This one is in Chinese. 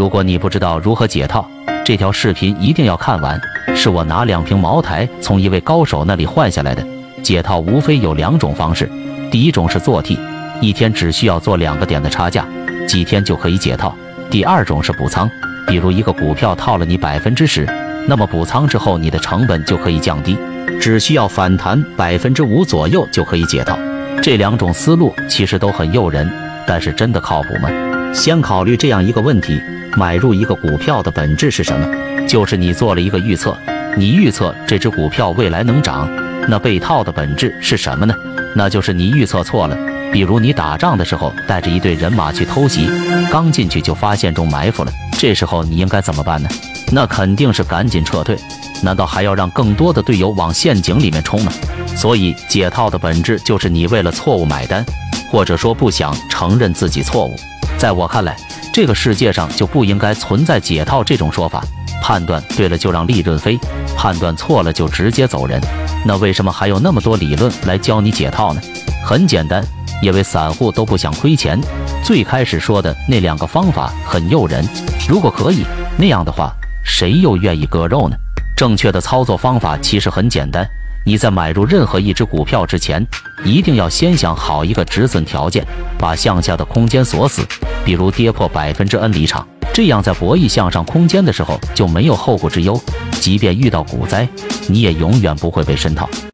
如果你不知道如何解套，这条视频一定要看完。是我拿两瓶茅台从一位高手那里换下来的。解套无非有两种方式，第一种是做 T，一天只需要做两个点的差价，几天就可以解套；第二种是补仓，比如一个股票套了你百分之十，那么补仓之后你的成本就可以降低，只需要反弹百分之五左右就可以解套。这两种思路其实都很诱人，但是真的靠谱吗？先考虑这样一个问题：买入一个股票的本质是什么？就是你做了一个预测，你预测这只股票未来能涨。那被套的本质是什么呢？那就是你预测错了。比如你打仗的时候带着一队人马去偷袭，刚进去就发现中埋伏了，这时候你应该怎么办呢？那肯定是赶紧撤退。难道还要让更多的队友往陷阱里面冲吗？所以解套的本质就是你为了错误买单，或者说不想承认自己错误。在我看来，这个世界上就不应该存在解套这种说法。判断对了就让利润飞，判断错了就直接走人。那为什么还有那么多理论来教你解套呢？很简单，因为散户都不想亏钱。最开始说的那两个方法很诱人，如果可以那样的话，谁又愿意割肉呢？正确的操作方法其实很简单，你在买入任何一只股票之前，一定要先想好一个止损条件，把向下的空间锁死，比如跌破百分之 N 离场。这样，在博弈向上空间的时候就没有后顾之忧，即便遇到股灾，你也永远不会被深套。